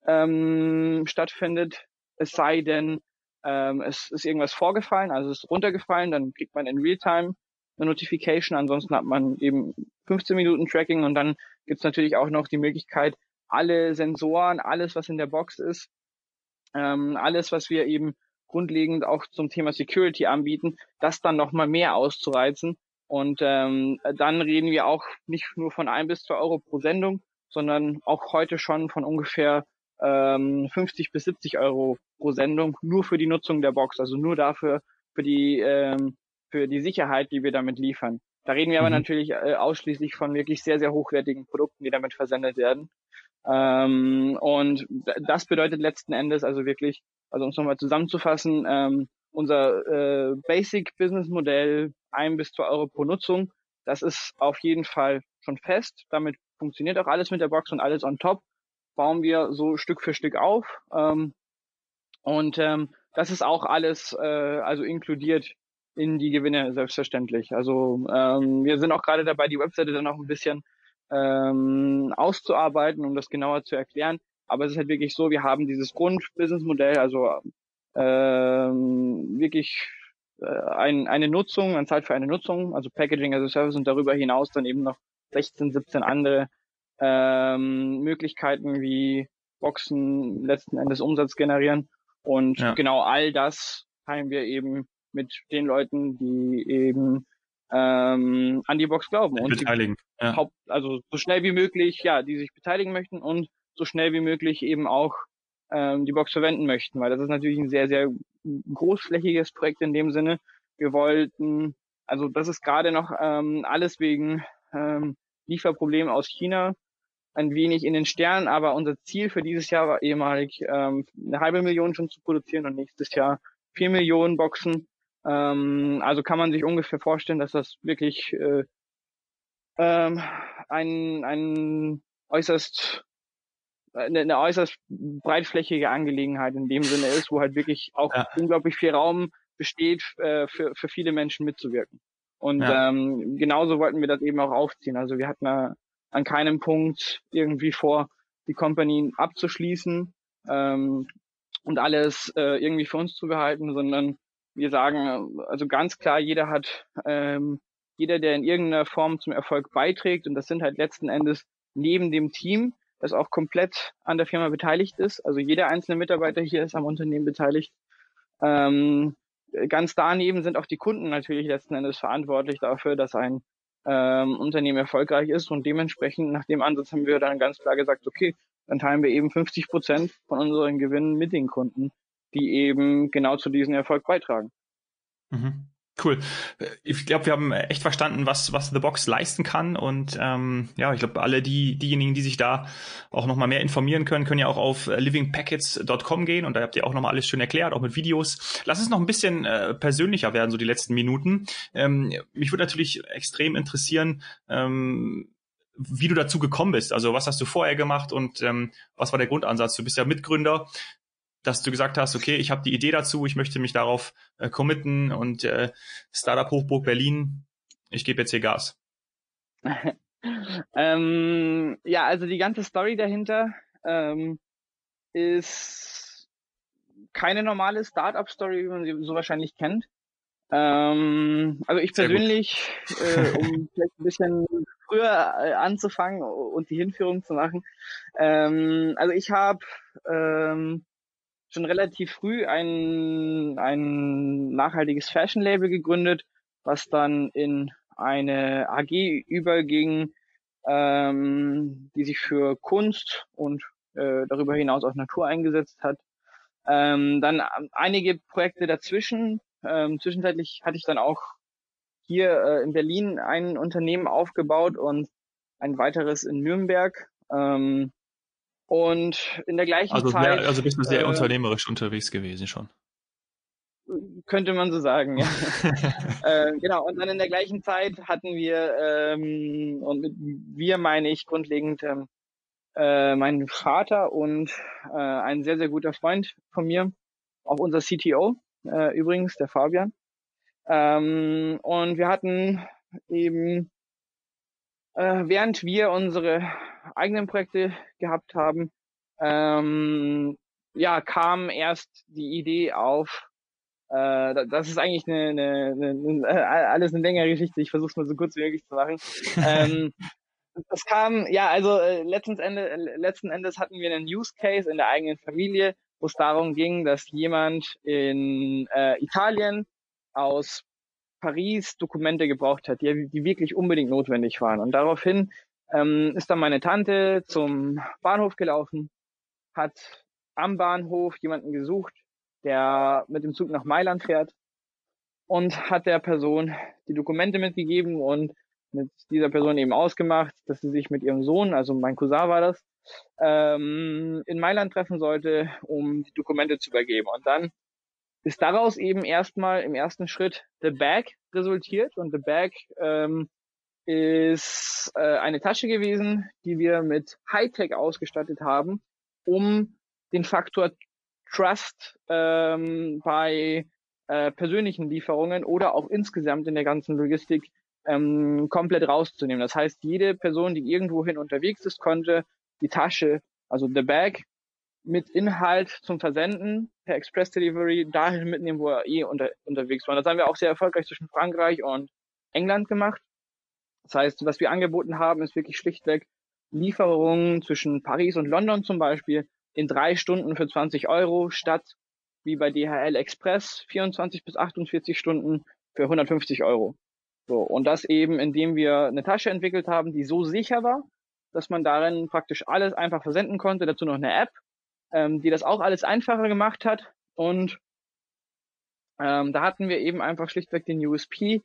ähm, stattfindet, es sei denn, ähm, es ist irgendwas vorgefallen, also es ist runtergefallen, dann kriegt man in Realtime eine Notification, ansonsten hat man eben 15 Minuten Tracking und dann gibt es natürlich auch noch die Möglichkeit, alle Sensoren, alles, was in der Box ist, ähm, alles, was wir eben grundlegend auch zum Thema Security anbieten, das dann nochmal mehr auszureizen. Und ähm, dann reden wir auch nicht nur von ein bis zwei Euro pro Sendung, sondern auch heute schon von ungefähr ähm, 50 bis 70 Euro pro Sendung nur für die Nutzung der Box, also nur dafür für die ähm, für die Sicherheit, die wir damit liefern. Da reden wir mhm. aber natürlich äh, ausschließlich von wirklich sehr sehr hochwertigen Produkten, die damit versendet werden. Ähm, und das bedeutet letzten Endes also wirklich, also um es nochmal zusammenzufassen, ähm, unser äh, Basic Business Modell ein bis zwei Euro pro Nutzung, das ist auf jeden Fall schon fest. Damit funktioniert auch alles mit der Box und alles on top. Bauen wir so Stück für Stück auf. Ähm, und ähm, das ist auch alles äh, also inkludiert in die Gewinne selbstverständlich. Also ähm, wir sind auch gerade dabei, die Webseite dann auch ein bisschen ähm, auszuarbeiten, um das genauer zu erklären. Aber es ist halt wirklich so, wir haben dieses Grund-Business-Modell, also ähm, wirklich äh, ein, eine Nutzung, man zahlt für eine Nutzung, also Packaging as a Service und darüber hinaus dann eben noch 16, 17 andere ähm, Möglichkeiten wie Boxen letzten Endes Umsatz generieren. Und ja. genau all das teilen wir eben mit den Leuten, die eben ähm, an die Box glauben und beteiligen. Ja. Haupt, also so schnell wie möglich, ja, die sich beteiligen möchten und so schnell wie möglich eben auch ähm, die Box verwenden möchten, weil das ist natürlich ein sehr, sehr großflächiges Projekt in dem Sinne. Wir wollten, also das ist gerade noch ähm, alles wegen ähm, Lieferproblemen aus China ein wenig in den Sternen, aber unser Ziel für dieses Jahr war ehemalig ähm, eine halbe Million schon zu produzieren und nächstes Jahr vier Millionen Boxen. Ähm, also kann man sich ungefähr vorstellen, dass das wirklich äh, ähm, ein, ein äußerst eine, eine äußerst breitflächige Angelegenheit in dem Sinne ist, wo halt wirklich auch ja. unglaublich viel Raum besteht, äh, für, für viele Menschen mitzuwirken. Und ja. ähm, genauso wollten wir das eben auch aufziehen. Also wir hatten äh, an keinem Punkt irgendwie vor, die Company abzuschließen ähm, und alles äh, irgendwie für uns zu behalten, sondern wir sagen, also ganz klar, jeder hat, ähm, jeder, der in irgendeiner Form zum Erfolg beiträgt, und das sind halt letzten Endes neben dem Team, das auch komplett an der Firma beteiligt ist, also jeder einzelne Mitarbeiter hier ist am Unternehmen beteiligt, ähm, ganz daneben sind auch die Kunden natürlich letzten Endes verantwortlich dafür, dass ein ähm, Unternehmen erfolgreich ist und dementsprechend nach dem Ansatz haben wir dann ganz klar gesagt, okay, dann teilen wir eben 50 Prozent von unseren Gewinnen mit den Kunden, die eben genau zu diesem Erfolg beitragen. Mhm. Cool. Ich glaube, wir haben echt verstanden, was, was The Box leisten kann. Und ähm, ja, ich glaube, alle die, diejenigen, die sich da auch nochmal mehr informieren können, können ja auch auf livingpackets.com gehen und da habt ihr auch nochmal alles schön erklärt, auch mit Videos. Lass es noch ein bisschen äh, persönlicher werden, so die letzten Minuten. Ähm, mich würde natürlich extrem interessieren, ähm, wie du dazu gekommen bist. Also was hast du vorher gemacht und ähm, was war der Grundansatz? Du bist ja Mitgründer dass du gesagt hast, okay, ich habe die Idee dazu, ich möchte mich darauf äh, committen und äh, Startup Hochburg Berlin, ich gebe jetzt hier Gas. ähm, ja, also die ganze Story dahinter ähm, ist keine normale Startup-Story, wie man sie so wahrscheinlich kennt. Ähm, also ich persönlich, äh, um vielleicht ein bisschen früher äh, anzufangen und die Hinführung zu machen. Ähm, also ich habe ähm, schon relativ früh ein, ein nachhaltiges Fashion-Label gegründet, was dann in eine AG überging, ähm, die sich für Kunst und äh, darüber hinaus auch Natur eingesetzt hat. Ähm, dann einige Projekte dazwischen. Ähm, zwischenzeitlich hatte ich dann auch hier äh, in Berlin ein Unternehmen aufgebaut und ein weiteres in Nürnberg. Ähm, und in der gleichen also Zeit. Sehr, also bist du sehr äh, unternehmerisch unterwegs gewesen schon. Könnte man so sagen, ja. äh, genau, und dann in der gleichen Zeit hatten wir, ähm, und mit wir meine ich grundlegend ähm, äh, meinen Vater und äh, ein sehr, sehr guter Freund von mir, auch unser CTO, äh, übrigens, der Fabian. Ähm, und wir hatten eben, äh, während wir unsere eigenen Projekte gehabt haben, ähm, ja, kam erst die Idee auf, äh, das ist eigentlich eine, eine, eine, äh, alles eine längere Geschichte, ich versuche es mal so kurz wie möglich zu machen. ähm, das kam, ja, also äh, letzten, Ende, äh, letzten Endes hatten wir einen Use Case in der eigenen Familie, wo es darum ging, dass jemand in äh, Italien aus Paris Dokumente gebraucht hat, die, die wirklich unbedingt notwendig waren. Und daraufhin ähm, ist dann meine Tante zum Bahnhof gelaufen, hat am Bahnhof jemanden gesucht, der mit dem Zug nach Mailand fährt und hat der Person die Dokumente mitgegeben und mit dieser Person eben ausgemacht, dass sie sich mit ihrem Sohn, also mein Cousin war das, ähm, in Mailand treffen sollte, um die Dokumente zu übergeben. Und dann ist daraus eben erstmal im ersten Schritt The Bag resultiert und The Bag ähm, ist äh, eine Tasche gewesen, die wir mit Hightech ausgestattet haben, um den Faktor Trust ähm, bei äh, persönlichen Lieferungen oder auch insgesamt in der ganzen Logistik ähm, komplett rauszunehmen. Das heißt, jede Person, die irgendwohin unterwegs ist, konnte die Tasche, also the bag, mit Inhalt zum Versenden per Express Delivery dahin mitnehmen, wo er eh unter, unterwegs war. Das haben wir auch sehr erfolgreich zwischen Frankreich und England gemacht. Das heißt, was wir angeboten haben, ist wirklich schlichtweg Lieferungen zwischen Paris und London zum Beispiel in drei Stunden für 20 Euro statt wie bei DHL Express 24 bis 48 Stunden für 150 Euro. So, und das eben, indem wir eine Tasche entwickelt haben, die so sicher war, dass man darin praktisch alles einfach versenden konnte. Dazu noch eine App, ähm, die das auch alles einfacher gemacht hat. Und ähm, da hatten wir eben einfach schlichtweg den USP,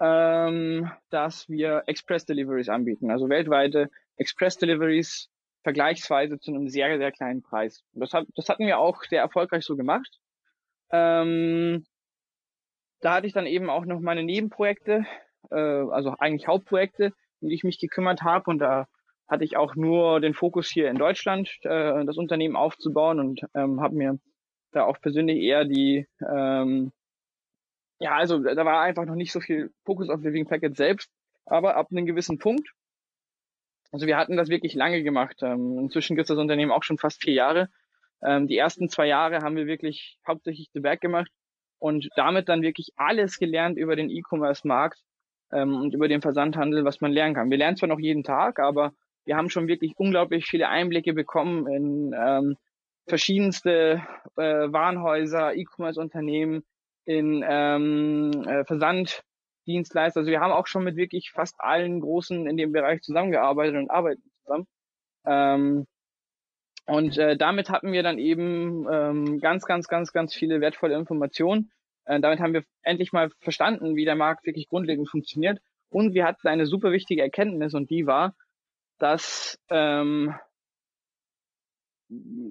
ähm, dass wir Express Deliveries anbieten, also weltweite Express Deliveries vergleichsweise zu einem sehr, sehr kleinen Preis. Das, hat, das hatten wir auch sehr erfolgreich so gemacht. Ähm, da hatte ich dann eben auch noch meine Nebenprojekte, äh, also eigentlich Hauptprojekte, um die ich mich gekümmert habe. Und da hatte ich auch nur den Fokus hier in Deutschland, äh, das Unternehmen aufzubauen und ähm, habe mir da auch persönlich eher die, ähm, ja, also da war einfach noch nicht so viel Fokus auf Living Packet selbst, aber ab einem gewissen Punkt, also wir hatten das wirklich lange gemacht. Ähm, inzwischen gibt es das Unternehmen auch schon fast vier Jahre. Ähm, die ersten zwei Jahre haben wir wirklich hauptsächlich The Back gemacht und damit dann wirklich alles gelernt über den E-Commerce-Markt ähm, und über den Versandhandel, was man lernen kann. Wir lernen zwar noch jeden Tag, aber wir haben schon wirklich unglaublich viele Einblicke bekommen in ähm, verschiedenste äh, Warenhäuser, E-Commerce-Unternehmen, in ähm, äh, Versanddienstleister. Also wir haben auch schon mit wirklich fast allen großen in dem Bereich zusammengearbeitet und arbeiten zusammen. Ähm, und äh, damit hatten wir dann eben ähm, ganz, ganz, ganz, ganz viele wertvolle Informationen. Äh, damit haben wir endlich mal verstanden, wie der Markt wirklich grundlegend funktioniert. Und wir hatten eine super wichtige Erkenntnis und die war, dass ähm,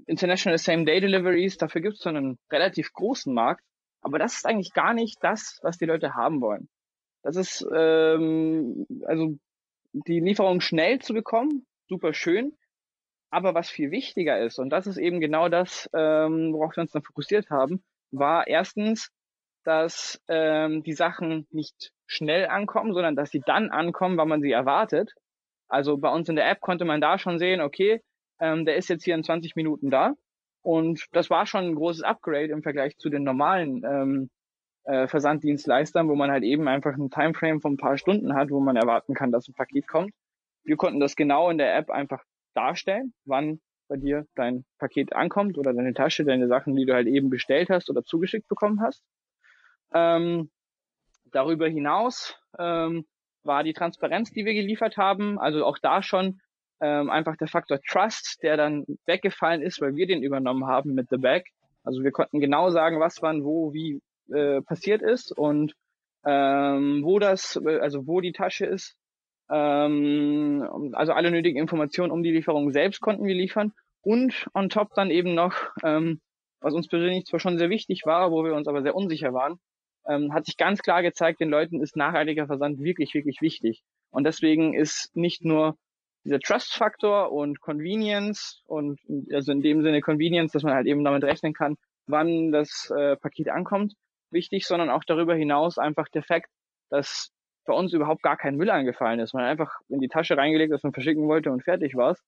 International Same Day Deliveries, dafür gibt es so einen relativ großen Markt, aber das ist eigentlich gar nicht das, was die Leute haben wollen. Das ist ähm, also die Lieferung schnell zu bekommen, super schön. Aber was viel wichtiger ist, und das ist eben genau das, ähm, worauf wir uns dann fokussiert haben, war erstens, dass ähm, die Sachen nicht schnell ankommen, sondern dass sie dann ankommen, wann man sie erwartet. Also bei uns in der App konnte man da schon sehen, okay, ähm, der ist jetzt hier in 20 Minuten da. Und das war schon ein großes Upgrade im Vergleich zu den normalen ähm, äh, Versanddienstleistern, wo man halt eben einfach einen Timeframe von ein paar Stunden hat, wo man erwarten kann, dass ein Paket kommt. Wir konnten das genau in der App einfach darstellen, wann bei dir dein Paket ankommt oder deine Tasche, deine Sachen, die du halt eben bestellt hast oder zugeschickt bekommen hast. Ähm, darüber hinaus ähm, war die Transparenz, die wir geliefert haben. Also auch da schon ähm, einfach der Faktor Trust, der dann weggefallen ist, weil wir den übernommen haben mit The Bag. Also wir konnten genau sagen, was wann, wo, wie äh, passiert ist und ähm, wo das, also wo die Tasche ist. Ähm, also alle nötigen Informationen um die Lieferung selbst konnten wir liefern. Und on top dann eben noch, ähm, was uns persönlich zwar schon sehr wichtig war, wo wir uns aber sehr unsicher waren, ähm, hat sich ganz klar gezeigt, den Leuten ist nachhaltiger Versand wirklich, wirklich wichtig. Und deswegen ist nicht nur dieser Trust-Faktor und Convenience und also in dem Sinne Convenience, dass man halt eben damit rechnen kann, wann das äh, Paket ankommt, wichtig, sondern auch darüber hinaus einfach der Fakt, dass bei uns überhaupt gar kein Müll angefallen ist. Man einfach in die Tasche reingelegt, dass man verschicken wollte und fertig war's.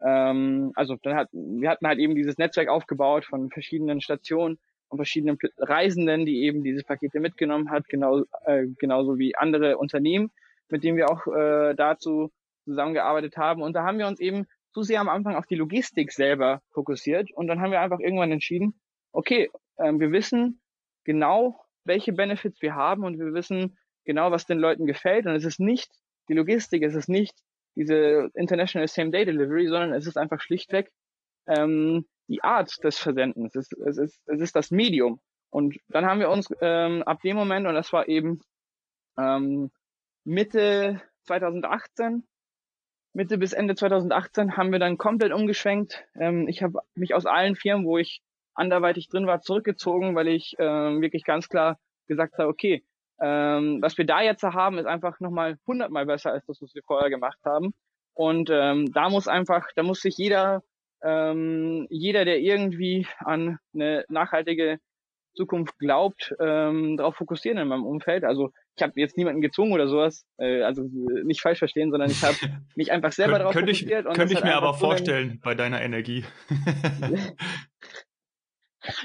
Ähm, also dann hat, wir hatten halt eben dieses Netzwerk aufgebaut von verschiedenen Stationen und verschiedenen Reisenden, die eben diese Pakete mitgenommen hat, genau, äh, genauso wie andere Unternehmen, mit denen wir auch äh, dazu zusammengearbeitet haben. Und da haben wir uns eben zu sehr am Anfang auf die Logistik selber fokussiert. Und dann haben wir einfach irgendwann entschieden, okay, äh, wir wissen genau, welche Benefits wir haben und wir wissen genau, was den Leuten gefällt. Und es ist nicht die Logistik, es ist nicht diese International Same-Day Delivery, sondern es ist einfach schlichtweg ähm, die Art des Versendens. Es ist, es ist, es ist das Medium. Und dann haben wir uns ähm, ab dem Moment, und das war eben ähm, Mitte 2018, Mitte bis Ende 2018 haben wir dann komplett umgeschwenkt. Ähm, ich habe mich aus allen Firmen, wo ich anderweitig drin war, zurückgezogen, weil ich ähm, wirklich ganz klar gesagt habe, okay, ähm, was wir da jetzt haben, ist einfach nochmal hundertmal besser als das, was wir vorher gemacht haben. Und ähm, da muss einfach, da muss sich jeder ähm, jeder, der irgendwie an eine nachhaltige Zukunft glaubt, ähm, darauf fokussieren in meinem Umfeld. Also ich habe jetzt niemanden gezwungen oder sowas, äh, also nicht falsch verstehen, sondern ich habe mich einfach selber darauf fokussiert. Ich, könnte ich mir aber vorstellen bei deiner Energie.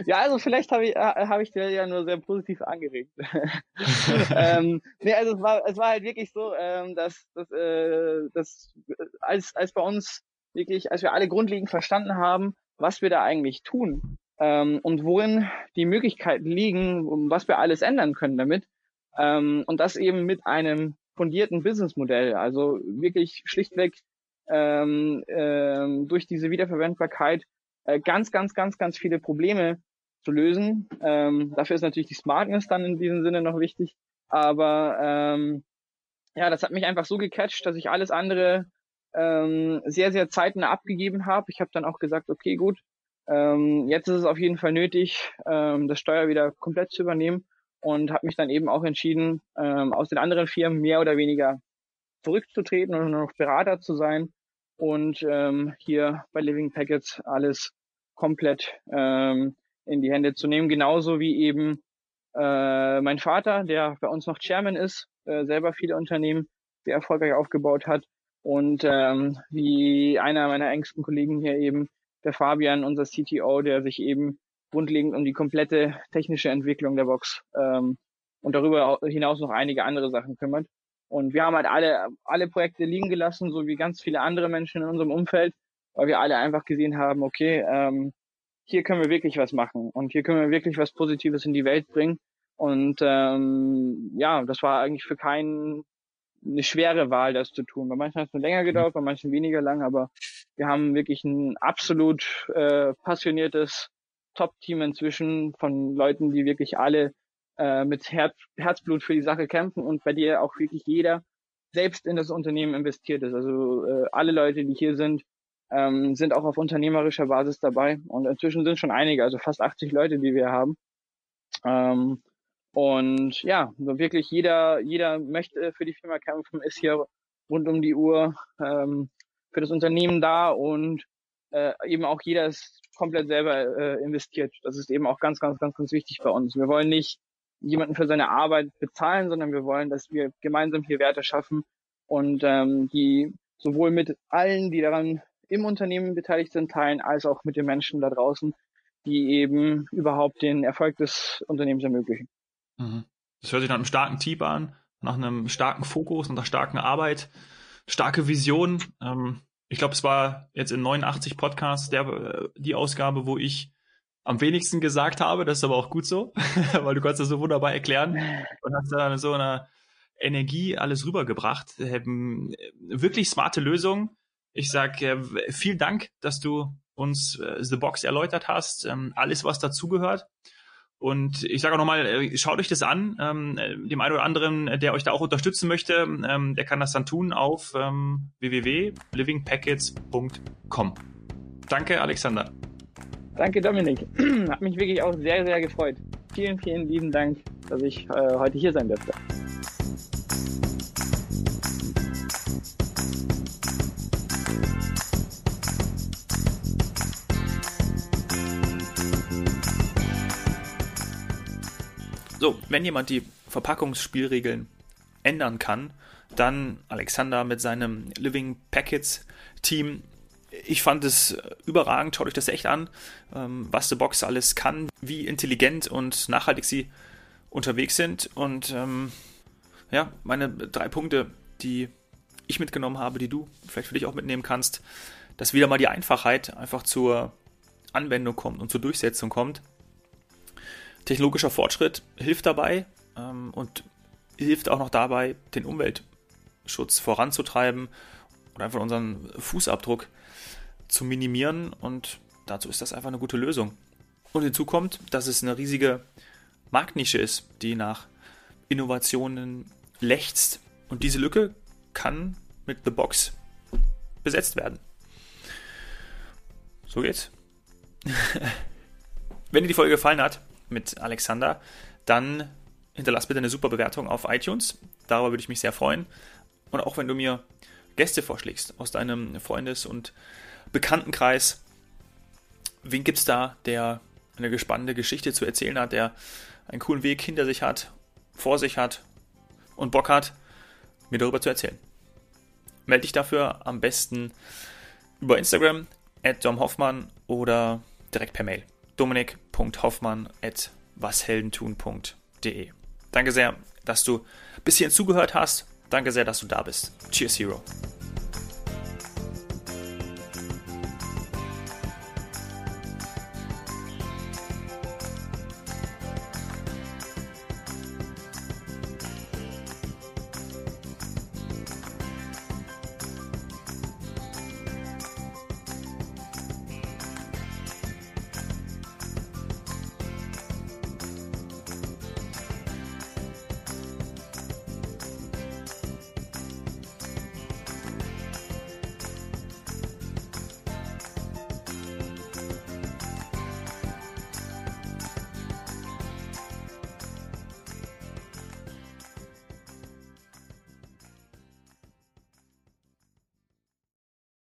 ja, also vielleicht habe ich, äh, hab ich dir ja nur sehr positiv angeregt. ähm, nee, also es war, es war halt wirklich so, ähm, dass, dass, äh, dass als, als bei uns wirklich, als wir alle grundlegend verstanden haben, was wir da eigentlich tun ähm, und worin die Möglichkeiten liegen, was wir alles ändern können damit. Ähm, und das eben mit einem fundierten Businessmodell, also wirklich schlichtweg ähm, ähm, durch diese Wiederverwendbarkeit äh, ganz, ganz, ganz, ganz viele Probleme zu lösen. Ähm, dafür ist natürlich die Smartness dann in diesem Sinne noch wichtig. Aber ähm, ja, das hat mich einfach so gecatcht, dass ich alles andere ähm, sehr, sehr zeitnah abgegeben habe. Ich habe dann auch gesagt, okay, gut, ähm, jetzt ist es auf jeden Fall nötig, ähm, das Steuer wieder komplett zu übernehmen und habe mich dann eben auch entschieden, ähm, aus den anderen Firmen mehr oder weniger zurückzutreten und nur noch Berater zu sein und ähm, hier bei Living Packets alles komplett ähm, in die Hände zu nehmen. Genauso wie eben äh, mein Vater, der bei uns noch Chairman ist, äh, selber viele Unternehmen sehr erfolgreich aufgebaut hat und ähm, wie einer meiner engsten Kollegen hier eben, der Fabian, unser CTO, der sich eben grundlegend um die komplette technische Entwicklung der Box ähm, und darüber hinaus noch einige andere Sachen kümmert. Und wir haben halt alle, alle Projekte liegen gelassen, so wie ganz viele andere Menschen in unserem Umfeld, weil wir alle einfach gesehen haben, okay, ähm, hier können wir wirklich was machen und hier können wir wirklich was Positives in die Welt bringen. Und ähm, ja, das war eigentlich für keinen eine schwere Wahl, das zu tun. Bei manchen hat es nur länger gedauert, bei manchen weniger lang, aber wir haben wirklich ein absolut äh, passioniertes Top-Team inzwischen von Leuten, die wirklich alle äh, mit Herz, Herzblut für die Sache kämpfen und bei dir auch wirklich jeder selbst in das Unternehmen investiert ist. Also äh, alle Leute, die hier sind, ähm, sind auch auf unternehmerischer Basis dabei. Und inzwischen sind schon einige, also fast 80 Leute, die wir haben. Ähm, und ja, wirklich jeder, jeder möchte für die Firma kämpfen, ist hier rund um die Uhr ähm, für das Unternehmen da und äh, eben auch jeder ist komplett selber äh, investiert. Das ist eben auch ganz, ganz, ganz, ganz wichtig bei uns. Wir wollen nicht jemanden für seine Arbeit bezahlen, sondern wir wollen, dass wir gemeinsam hier Werte schaffen und ähm, die sowohl mit allen, die daran im Unternehmen beteiligt sind, teilen, als auch mit den Menschen da draußen, die eben überhaupt den Erfolg des Unternehmens ermöglichen. Mhm. Das hört sich nach einem starken Team an, nach einem starken Fokus, nach starken Arbeit, starke Vision. Ähm, ich glaube, es war jetzt in 89 Podcasts der, äh, die Ausgabe, wo ich am wenigsten gesagt habe. Das ist aber auch gut so, weil du kannst das so wunderbar erklären und hast da so eine Energie alles rübergebracht. Ähm, wirklich smarte Lösung. Ich sag äh, vielen Dank, dass du uns äh, The Box erläutert hast, ähm, alles was dazugehört. Und ich sage auch nochmal, äh, schaut euch das an. Ähm, dem einen oder anderen, der euch da auch unterstützen möchte, ähm, der kann das dann tun auf ähm, www.livingpackets.com. Danke, Alexander. Danke, Dominik. Hat mich wirklich auch sehr, sehr gefreut. Vielen, vielen lieben Dank, dass ich äh, heute hier sein durfte. So, wenn jemand die Verpackungsspielregeln ändern kann, dann Alexander mit seinem Living Packets Team ich fand es überragend, schaut euch das echt an, ähm, was The Box alles kann, wie intelligent und nachhaltig sie unterwegs sind. Und ähm, ja, meine drei Punkte, die ich mitgenommen habe, die du vielleicht für dich auch mitnehmen kannst, dass wieder mal die Einfachheit einfach zur Anwendung kommt und zur Durchsetzung kommt. Technologischer Fortschritt hilft dabei ähm, und hilft auch noch dabei, den Umweltschutz voranzutreiben oder einfach unseren Fußabdruck zu minimieren und dazu ist das einfach eine gute Lösung. Und hinzu kommt, dass es eine riesige Marktnische ist, die nach Innovationen lechzt. Und diese Lücke kann mit The Box besetzt werden. So geht's. Wenn dir die Folge gefallen hat mit Alexander, dann hinterlass bitte eine super Bewertung auf iTunes. Darüber würde ich mich sehr freuen. Und auch wenn du mir Gäste vorschlägst aus deinem Freundes- und Bekanntenkreis. Wen gibt es da, der eine gespannte Geschichte zu erzählen hat, der einen coolen Weg hinter sich hat, vor sich hat und Bock hat, mir darüber zu erzählen? Melde dich dafür am besten über Instagram at domhoffmann oder direkt per Mail dominik.hoffmann at washeldentun.de. Danke sehr, dass du bis hierhin zugehört hast. Danke sehr, dass du da bist. Cheers, Hero.